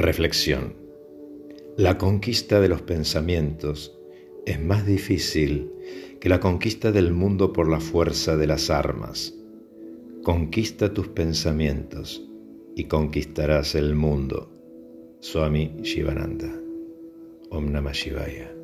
Reflexión. La conquista de los pensamientos es más difícil que la conquista del mundo por la fuerza de las armas. Conquista tus pensamientos y conquistarás el mundo. Swami Shivananda. Om Namah Shivaya.